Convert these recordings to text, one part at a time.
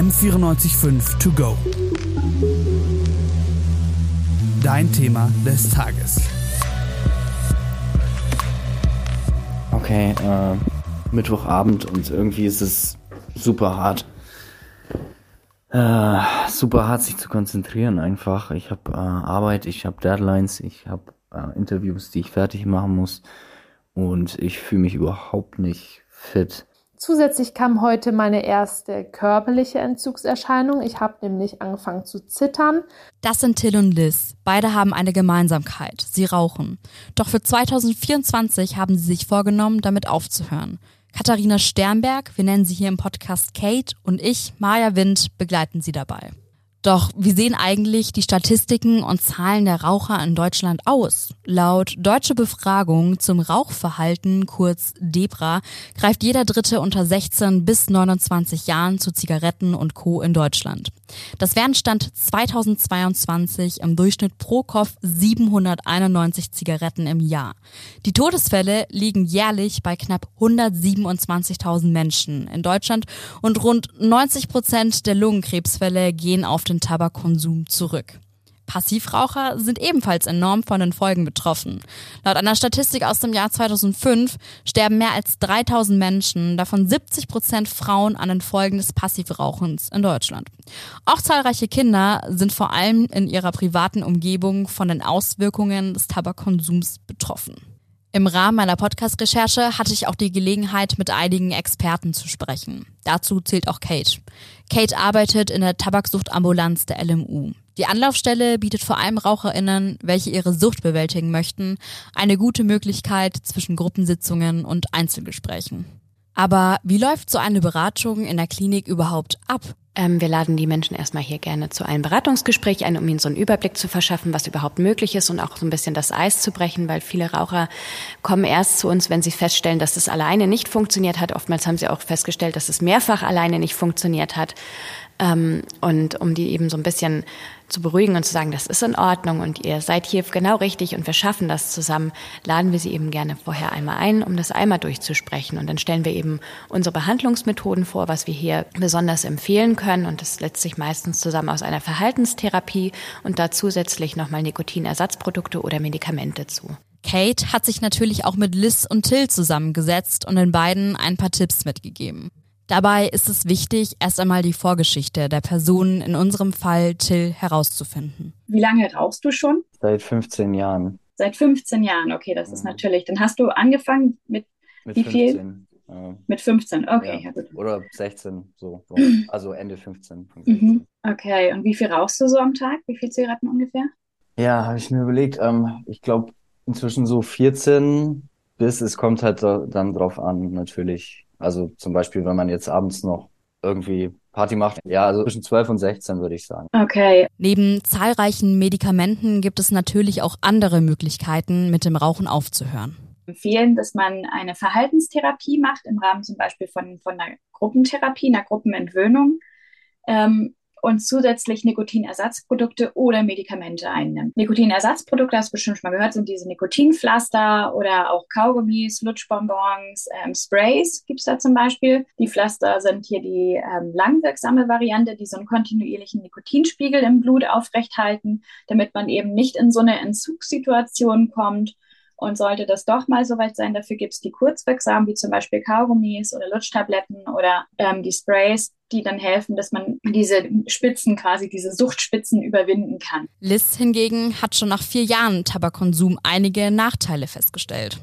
M945 To Go. Dein Thema des Tages. Okay, äh, Mittwochabend und irgendwie ist es super hart. Äh, super hart, sich zu konzentrieren einfach. Ich habe äh, Arbeit, ich habe Deadlines, ich habe äh, Interviews, die ich fertig machen muss und ich fühle mich überhaupt nicht fit. Zusätzlich kam heute meine erste körperliche Entzugserscheinung. Ich habe nämlich angefangen zu zittern. Das sind Till und Liz. Beide haben eine Gemeinsamkeit. Sie rauchen. Doch für 2024 haben sie sich vorgenommen, damit aufzuhören. Katharina Sternberg, wir nennen sie hier im Podcast Kate, und ich, Maja Wind, begleiten sie dabei. Doch wie sehen eigentlich die Statistiken und Zahlen der Raucher in Deutschland aus? Laut deutsche Befragung zum Rauchverhalten, kurz DEBRA, greift jeder Dritte unter 16 bis 29 Jahren zu Zigaretten und Co. in Deutschland. Das wären Stand 2022 im Durchschnitt pro Kopf 791 Zigaretten im Jahr. Die Todesfälle liegen jährlich bei knapp 127.000 Menschen in Deutschland und rund 90 Prozent der Lungenkrebsfälle gehen auf den Tabakkonsum zurück. Passivraucher sind ebenfalls enorm von den Folgen betroffen. Laut einer Statistik aus dem Jahr 2005 sterben mehr als 3000 Menschen, davon 70 Prozent Frauen an den Folgen des Passivrauchens in Deutschland. Auch zahlreiche Kinder sind vor allem in ihrer privaten Umgebung von den Auswirkungen des Tabakkonsums betroffen. Im Rahmen meiner Podcast-Recherche hatte ich auch die Gelegenheit, mit einigen Experten zu sprechen. Dazu zählt auch Kate. Kate arbeitet in der Tabaksuchtambulanz der LMU. Die Anlaufstelle bietet vor allem RaucherInnen, welche ihre Sucht bewältigen möchten, eine gute Möglichkeit zwischen Gruppensitzungen und Einzelgesprächen. Aber wie läuft so eine Beratung in der Klinik überhaupt ab? Ähm, wir laden die Menschen erstmal hier gerne zu einem Beratungsgespräch ein, um ihnen so einen Überblick zu verschaffen, was überhaupt möglich ist und auch so ein bisschen das Eis zu brechen, weil viele Raucher kommen erst zu uns, wenn sie feststellen, dass es alleine nicht funktioniert hat. Oftmals haben sie auch festgestellt, dass es mehrfach alleine nicht funktioniert hat. Ähm, und um die eben so ein bisschen zu beruhigen und zu sagen, das ist in Ordnung und ihr seid hier genau richtig und wir schaffen das zusammen, laden wir sie eben gerne vorher einmal ein, um das einmal durchzusprechen. Und dann stellen wir eben unsere Behandlungsmethoden vor, was wir hier besonders empfehlen können. Und das setzt sich meistens zusammen aus einer Verhaltenstherapie und da zusätzlich nochmal Nikotinersatzprodukte oder Medikamente zu. Kate hat sich natürlich auch mit Liz und Till zusammengesetzt und den beiden ein paar Tipps mitgegeben. Dabei ist es wichtig, erst einmal die Vorgeschichte der Person, in unserem Fall Till, herauszufinden. Wie lange rauchst du schon? Seit 15 Jahren. Seit 15 Jahren, okay, das ist natürlich. Dann hast du angefangen mit, Mit wie 15. viel? Ja. Mit 15, okay, ja, Ja. gut. Oder 16, so. so. Also Ende 15. von Mhm. 16. Okay, und wie viel rauchst du so am Tag? Wie viel Zigaretten ungefähr? Ja, habe ich mir überlegt. Ähm, ich glaube inzwischen so 14 bis, es kommt halt da, dann drauf an, natürlich. Also zum Beispiel, wenn man jetzt abends noch irgendwie Party macht. Ja, also zwischen 12 und 16 würde ich sagen. Okay, Neben zahlreichen Medikamenten gibt es natürlich auch andere Möglichkeiten, mit dem Rauchen aufzuhören. empfehlen, dass man eine Verhaltenstherapie macht, im Rahmen zum Beispiel von, von einer Gruppentherapie, einer Gruppenentwöhnung. Ähm, und zusätzlich Nikotinersatzprodukte oder Medikamente einnimmt. Nikotinersatzprodukte, hast du bestimmt schon mal gehört, sind diese Nikotinpflaster oder auch Kaugummis, Lutschbonbons, ähm, Sprays gibt's da zum Beispiel. Die Pflaster sind hier die ähm, langwirksame Variante, die so einen kontinuierlichen Nikotinspiegel im Blut aufrechthalten, damit man eben nicht in so eine Entzugssituation kommt. Und sollte das doch mal soweit sein, dafür gibt's die kurzwirksamen, wie zum Beispiel Kaugummis oder Lutschtabletten oder ähm, die Sprays, die dann helfen, dass man diese Spitzen quasi, diese Suchtspitzen überwinden kann. Liz hingegen hat schon nach vier Jahren Tabakkonsum einige Nachteile festgestellt.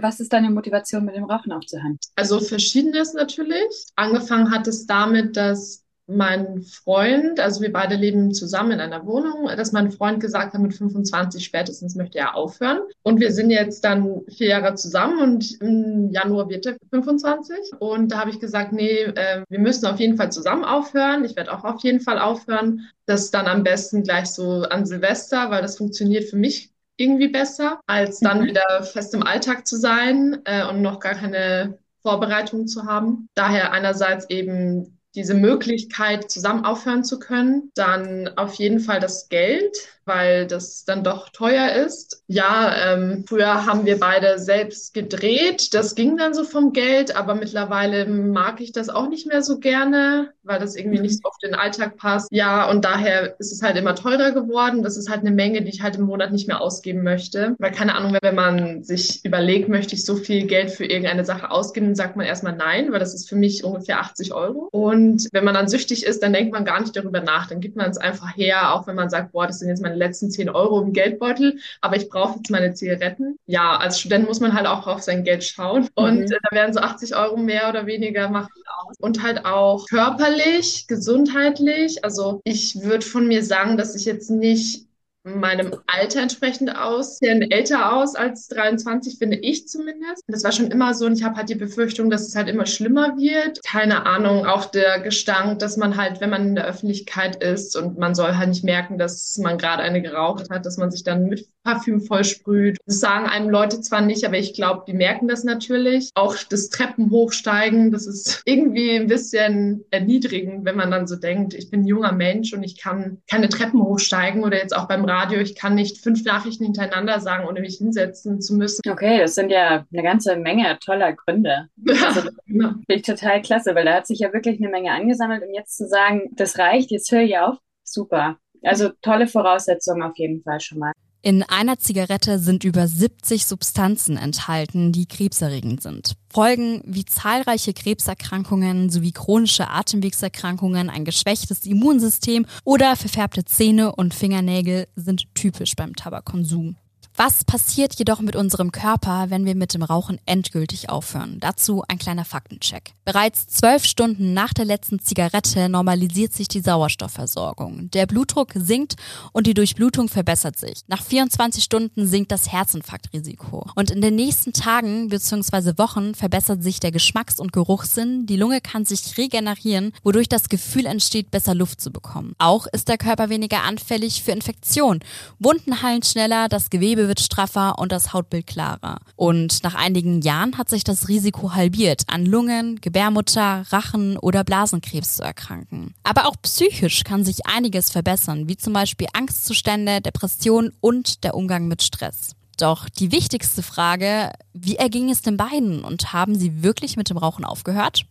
Was ist deine Motivation, mit dem Rauchen aufzuhören? Also verschiedenes natürlich. Angefangen hat es damit, dass mein Freund, also wir beide leben zusammen in einer Wohnung, dass mein Freund gesagt hat, mit 25 spätestens möchte er aufhören. Und wir sind jetzt dann vier Jahre zusammen und im Januar wird er 25. Und da habe ich gesagt, nee, äh, wir müssen auf jeden Fall zusammen aufhören. Ich werde auch auf jeden Fall aufhören. Das dann am besten gleich so an Silvester, weil das funktioniert für mich irgendwie besser, als dann Mhm. wieder fest im Alltag zu sein äh, und noch gar keine Vorbereitung zu haben. Daher einerseits eben diese Möglichkeit, zusammen aufhören zu können. Dann auf jeden Fall das Geld, weil das dann doch teuer ist. Ja, ähm, früher haben wir beide selbst gedreht. Das ging dann so vom Geld, aber mittlerweile mag ich das auch nicht mehr so gerne, weil das irgendwie nicht so auf den Alltag passt. Ja, und daher ist es halt immer teurer geworden. Das ist halt eine Menge, die ich halt im Monat nicht mehr ausgeben möchte. Weil keine Ahnung, wenn man sich überlegt, möchte ich so viel Geld für irgendeine Sache ausgeben, sagt man erstmal nein, weil das ist für mich ungefähr 80 Euro. Und wenn man dann süchtig ist, dann denkt man gar nicht darüber nach. Dann gibt man es einfach her, auch wenn man sagt, boah, das sind jetzt meine letzten 10 Euro im Geldbeutel, aber ich brauche jetzt meine Zigaretten. Ja, als Student muss man halt auch auf sein Geld schauen. Und mhm. äh, da werden so 80 Euro mehr oder weniger machen aus. Und halt auch körperlich, gesundheitlich. Also ich würde von mir sagen, dass ich jetzt nicht meinem Alter entsprechend aus, sehen älter aus als 23, finde ich zumindest. Das war schon immer so und ich habe halt die Befürchtung, dass es halt immer schlimmer wird. Keine Ahnung, auch der Gestank, dass man halt, wenn man in der Öffentlichkeit ist und man soll halt nicht merken, dass man gerade eine geraucht hat, dass man sich dann mit Parfüm vollsprüht. Das sagen einem Leute zwar nicht, aber ich glaube, die merken das natürlich. Auch das Treppen hochsteigen, das ist irgendwie ein bisschen erniedrigend, wenn man dann so denkt, ich bin junger Mensch und ich kann keine Treppen hochsteigen oder jetzt auch beim Radio, ich kann nicht fünf Nachrichten hintereinander sagen, ohne mich hinsetzen zu müssen. Okay, das sind ja eine ganze Menge toller Gründe. Also, ja. Finde ich total klasse, weil da hat sich ja wirklich eine Menge angesammelt und jetzt zu sagen, das reicht, jetzt höre ich auf, super. Also tolle Voraussetzungen auf jeden Fall schon mal. In einer Zigarette sind über 70 Substanzen enthalten, die krebserregend sind. Folgen wie zahlreiche Krebserkrankungen sowie chronische Atemwegserkrankungen, ein geschwächtes Immunsystem oder verfärbte Zähne und Fingernägel sind typisch beim Tabakkonsum. Was passiert jedoch mit unserem Körper, wenn wir mit dem Rauchen endgültig aufhören? Dazu ein kleiner Faktencheck. Bereits zwölf Stunden nach der letzten Zigarette normalisiert sich die Sauerstoffversorgung. Der Blutdruck sinkt und die Durchblutung verbessert sich. Nach 24 Stunden sinkt das Herzinfarktrisiko. Und in den nächsten Tagen bzw. Wochen verbessert sich der Geschmacks- und Geruchssinn. Die Lunge kann sich regenerieren, wodurch das Gefühl entsteht, besser Luft zu bekommen. Auch ist der Körper weniger anfällig für Infektionen. Wunden heilen schneller, das Gewebe wird straffer und das Hautbild klarer. Und nach einigen Jahren hat sich das Risiko halbiert, an Lungen, Gebärmutter, Rachen oder Blasenkrebs zu erkranken. Aber auch psychisch kann sich einiges verbessern, wie zum Beispiel Angstzustände, Depressionen und der Umgang mit Stress. Doch die wichtigste Frage, wie erging es den beiden und haben sie wirklich mit dem Rauchen aufgehört?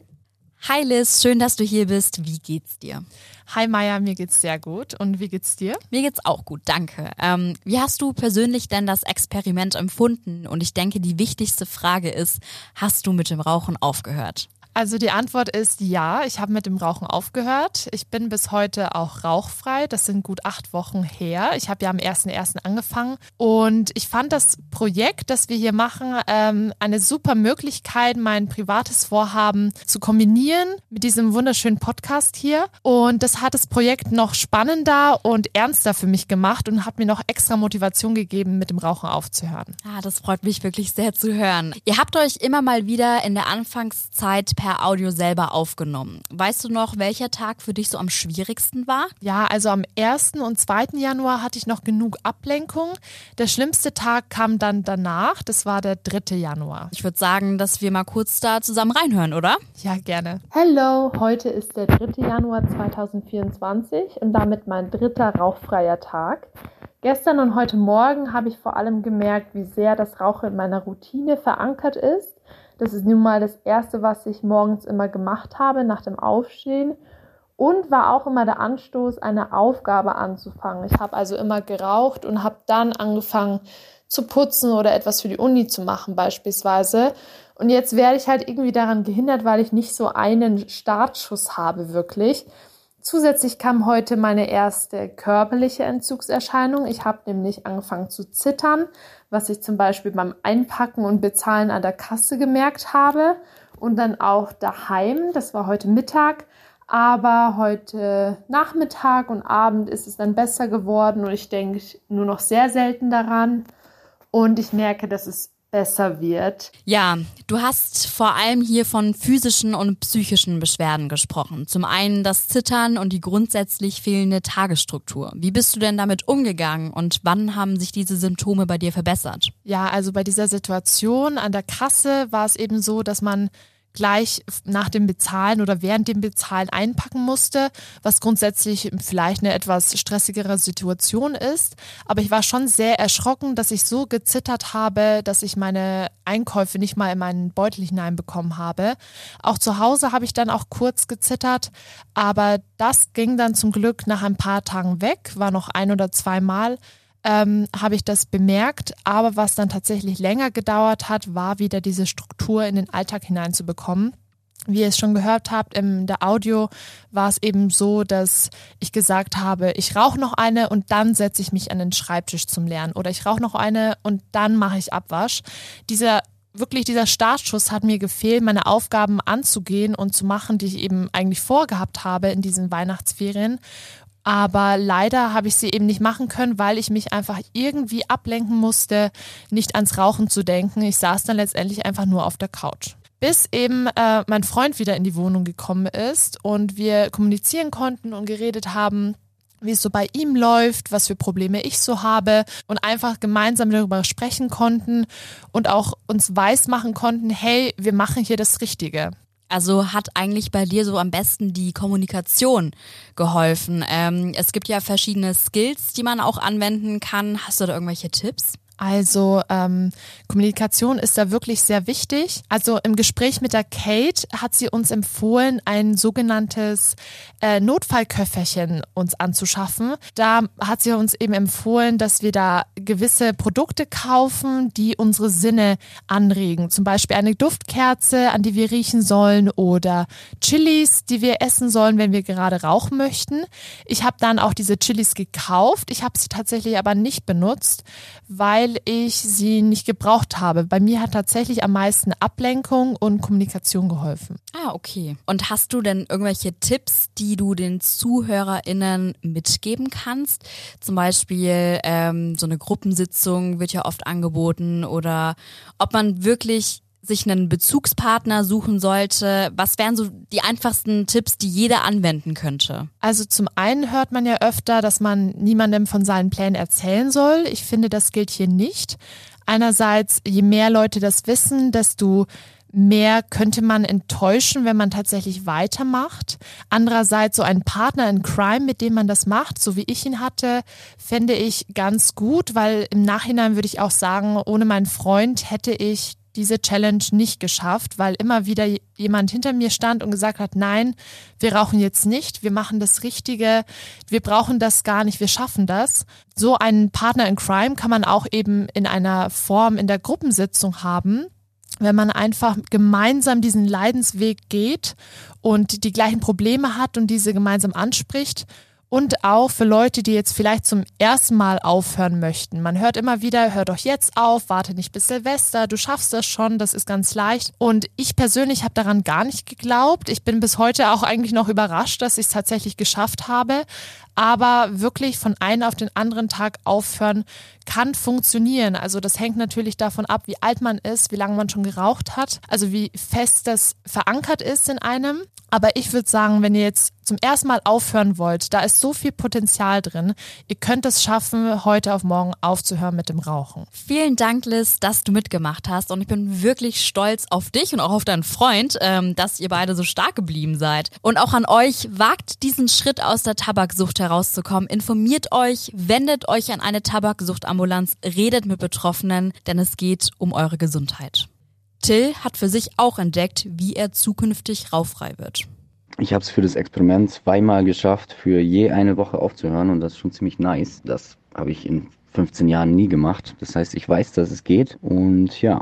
Hi Liz, schön, dass du hier bist. Wie geht's dir? Hi Maya, mir geht's sehr gut. Und wie geht's dir? Mir geht's auch gut, danke. Ähm, wie hast du persönlich denn das Experiment empfunden? Und ich denke, die wichtigste Frage ist, hast du mit dem Rauchen aufgehört? Also die Antwort ist ja, ich habe mit dem Rauchen aufgehört. Ich bin bis heute auch rauchfrei. Das sind gut acht Wochen her. Ich habe ja am 1.1. angefangen und ich fand das Projekt, das wir hier machen, ähm, eine super Möglichkeit, mein privates Vorhaben zu kombinieren mit diesem wunderschönen Podcast hier. Und das hat das Projekt noch spannender und ernster für mich gemacht und hat mir noch extra Motivation gegeben, mit dem Rauchen aufzuhören. Ah, das freut mich wirklich sehr zu hören. Ihr habt euch immer mal wieder in der Anfangszeit per Audio selber aufgenommen. Weißt du noch, welcher Tag für dich so am schwierigsten war? Ja, also am 1. und 2. Januar hatte ich noch genug Ablenkung. Der schlimmste Tag kam dann danach, das war der 3. Januar. Ich würde sagen, dass wir mal kurz da zusammen reinhören, oder? Ja, gerne. Hallo, heute ist der 3. Januar 2024 und damit mein dritter rauchfreier Tag. Gestern und heute Morgen habe ich vor allem gemerkt, wie sehr das Rauchen in meiner Routine verankert ist. Das ist nun mal das Erste, was ich morgens immer gemacht habe nach dem Aufstehen und war auch immer der Anstoß, eine Aufgabe anzufangen. Ich habe also immer geraucht und habe dann angefangen zu putzen oder etwas für die Uni zu machen beispielsweise. Und jetzt werde ich halt irgendwie daran gehindert, weil ich nicht so einen Startschuss habe wirklich. Zusätzlich kam heute meine erste körperliche Entzugserscheinung. Ich habe nämlich angefangen zu zittern, was ich zum Beispiel beim Einpacken und Bezahlen an der Kasse gemerkt habe und dann auch daheim. Das war heute Mittag. Aber heute Nachmittag und Abend ist es dann besser geworden und ich denke nur noch sehr selten daran. Und ich merke, dass es besser wird. Ja, du hast vor allem hier von physischen und psychischen Beschwerden gesprochen. Zum einen das Zittern und die grundsätzlich fehlende Tagesstruktur. Wie bist du denn damit umgegangen und wann haben sich diese Symptome bei dir verbessert? Ja, also bei dieser Situation an der Kasse war es eben so, dass man gleich nach dem Bezahlen oder während dem Bezahlen einpacken musste, was grundsätzlich vielleicht eine etwas stressigere Situation ist. Aber ich war schon sehr erschrocken, dass ich so gezittert habe, dass ich meine Einkäufe nicht mal in meinen Beutel hineinbekommen habe. Auch zu Hause habe ich dann auch kurz gezittert, aber das ging dann zum Glück nach ein paar Tagen weg, war noch ein oder zweimal ähm, habe ich das bemerkt. Aber was dann tatsächlich länger gedauert hat, war wieder diese Struktur in den Alltag hineinzubekommen. Wie ihr es schon gehört habt, in der Audio war es eben so, dass ich gesagt habe, ich rauche noch eine und dann setze ich mich an den Schreibtisch zum Lernen. Oder ich rauche noch eine und dann mache ich Abwasch. Dieser wirklich dieser Startschuss hat mir gefehlt, meine Aufgaben anzugehen und zu machen, die ich eben eigentlich vorgehabt habe in diesen Weihnachtsferien. Aber leider habe ich sie eben nicht machen können, weil ich mich einfach irgendwie ablenken musste, nicht ans Rauchen zu denken. Ich saß dann letztendlich einfach nur auf der Couch. Bis eben äh, mein Freund wieder in die Wohnung gekommen ist und wir kommunizieren konnten und geredet haben, wie es so bei ihm läuft, was für Probleme ich so habe und einfach gemeinsam darüber sprechen konnten und auch uns weismachen konnten, hey, wir machen hier das Richtige. Also hat eigentlich bei dir so am besten die Kommunikation geholfen. Ähm, es gibt ja verschiedene Skills, die man auch anwenden kann. Hast du da irgendwelche Tipps? Also ähm, Kommunikation ist da wirklich sehr wichtig. Also im Gespräch mit der Kate hat sie uns empfohlen, ein sogenanntes äh, Notfallköfferchen uns anzuschaffen. Da hat sie uns eben empfohlen, dass wir da gewisse Produkte kaufen, die unsere Sinne anregen. Zum Beispiel eine Duftkerze, an die wir riechen sollen oder Chilis, die wir essen sollen, wenn wir gerade rauchen möchten. Ich habe dann auch diese Chilis gekauft. Ich habe sie tatsächlich aber nicht benutzt, weil weil ich sie nicht gebraucht habe. Bei mir hat tatsächlich am meisten Ablenkung und Kommunikation geholfen. Ah, okay. Und hast du denn irgendwelche Tipps, die du den ZuhörerInnen mitgeben kannst? Zum Beispiel ähm, so eine Gruppensitzung wird ja oft angeboten oder ob man wirklich sich einen Bezugspartner suchen sollte? Was wären so die einfachsten Tipps, die jeder anwenden könnte? Also zum einen hört man ja öfter, dass man niemandem von seinen Plänen erzählen soll. Ich finde, das gilt hier nicht. Einerseits, je mehr Leute das wissen, desto mehr könnte man enttäuschen, wenn man tatsächlich weitermacht. Andererseits so ein Partner in Crime, mit dem man das macht, so wie ich ihn hatte, fände ich ganz gut, weil im Nachhinein würde ich auch sagen, ohne meinen Freund hätte ich diese Challenge nicht geschafft, weil immer wieder jemand hinter mir stand und gesagt hat, nein, wir rauchen jetzt nicht, wir machen das Richtige, wir brauchen das gar nicht, wir schaffen das. So einen Partner in Crime kann man auch eben in einer Form in der Gruppensitzung haben, wenn man einfach gemeinsam diesen Leidensweg geht und die gleichen Probleme hat und diese gemeinsam anspricht und auch für Leute, die jetzt vielleicht zum ersten Mal aufhören möchten. Man hört immer wieder, hör doch jetzt auf, warte nicht bis Silvester, du schaffst das schon, das ist ganz leicht. Und ich persönlich habe daran gar nicht geglaubt. Ich bin bis heute auch eigentlich noch überrascht, dass ich es tatsächlich geschafft habe. Aber wirklich von einem auf den anderen Tag aufhören kann funktionieren. Also das hängt natürlich davon ab, wie alt man ist, wie lange man schon geraucht hat, also wie fest das verankert ist in einem. Aber ich würde sagen, wenn ihr jetzt zum ersten Mal aufhören wollt, da ist so viel Potenzial drin. Ihr könnt es schaffen, heute auf morgen aufzuhören mit dem Rauchen. Vielen Dank, Liz, dass du mitgemacht hast. Und ich bin wirklich stolz auf dich und auch auf deinen Freund, ähm, dass ihr beide so stark geblieben seid. Und auch an euch, wagt diesen Schritt aus der Tabaksucht herauszukommen. Informiert euch, wendet euch an eine Tabaksuchtambulanz, redet mit Betroffenen, denn es geht um eure Gesundheit. Till hat für sich auch entdeckt, wie er zukünftig rauchfrei wird. Ich habe es für das Experiment zweimal geschafft, für je eine Woche aufzuhören und das ist schon ziemlich nice. Das habe ich in 15 Jahren nie gemacht. Das heißt, ich weiß, dass es geht und ja,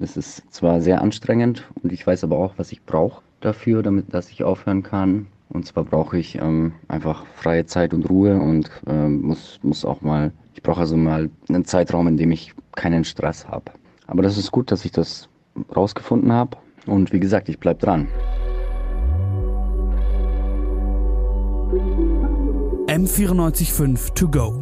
es ist zwar sehr anstrengend und ich weiß aber auch, was ich brauche dafür, damit dass ich aufhören kann. Und zwar brauche ich ähm, einfach freie Zeit und Ruhe und ähm, muss, muss auch mal, ich brauche also mal einen Zeitraum, in dem ich keinen Stress habe. Aber das ist gut, dass ich das rausgefunden habe. Und wie gesagt, ich bleibe dran. M945 to go.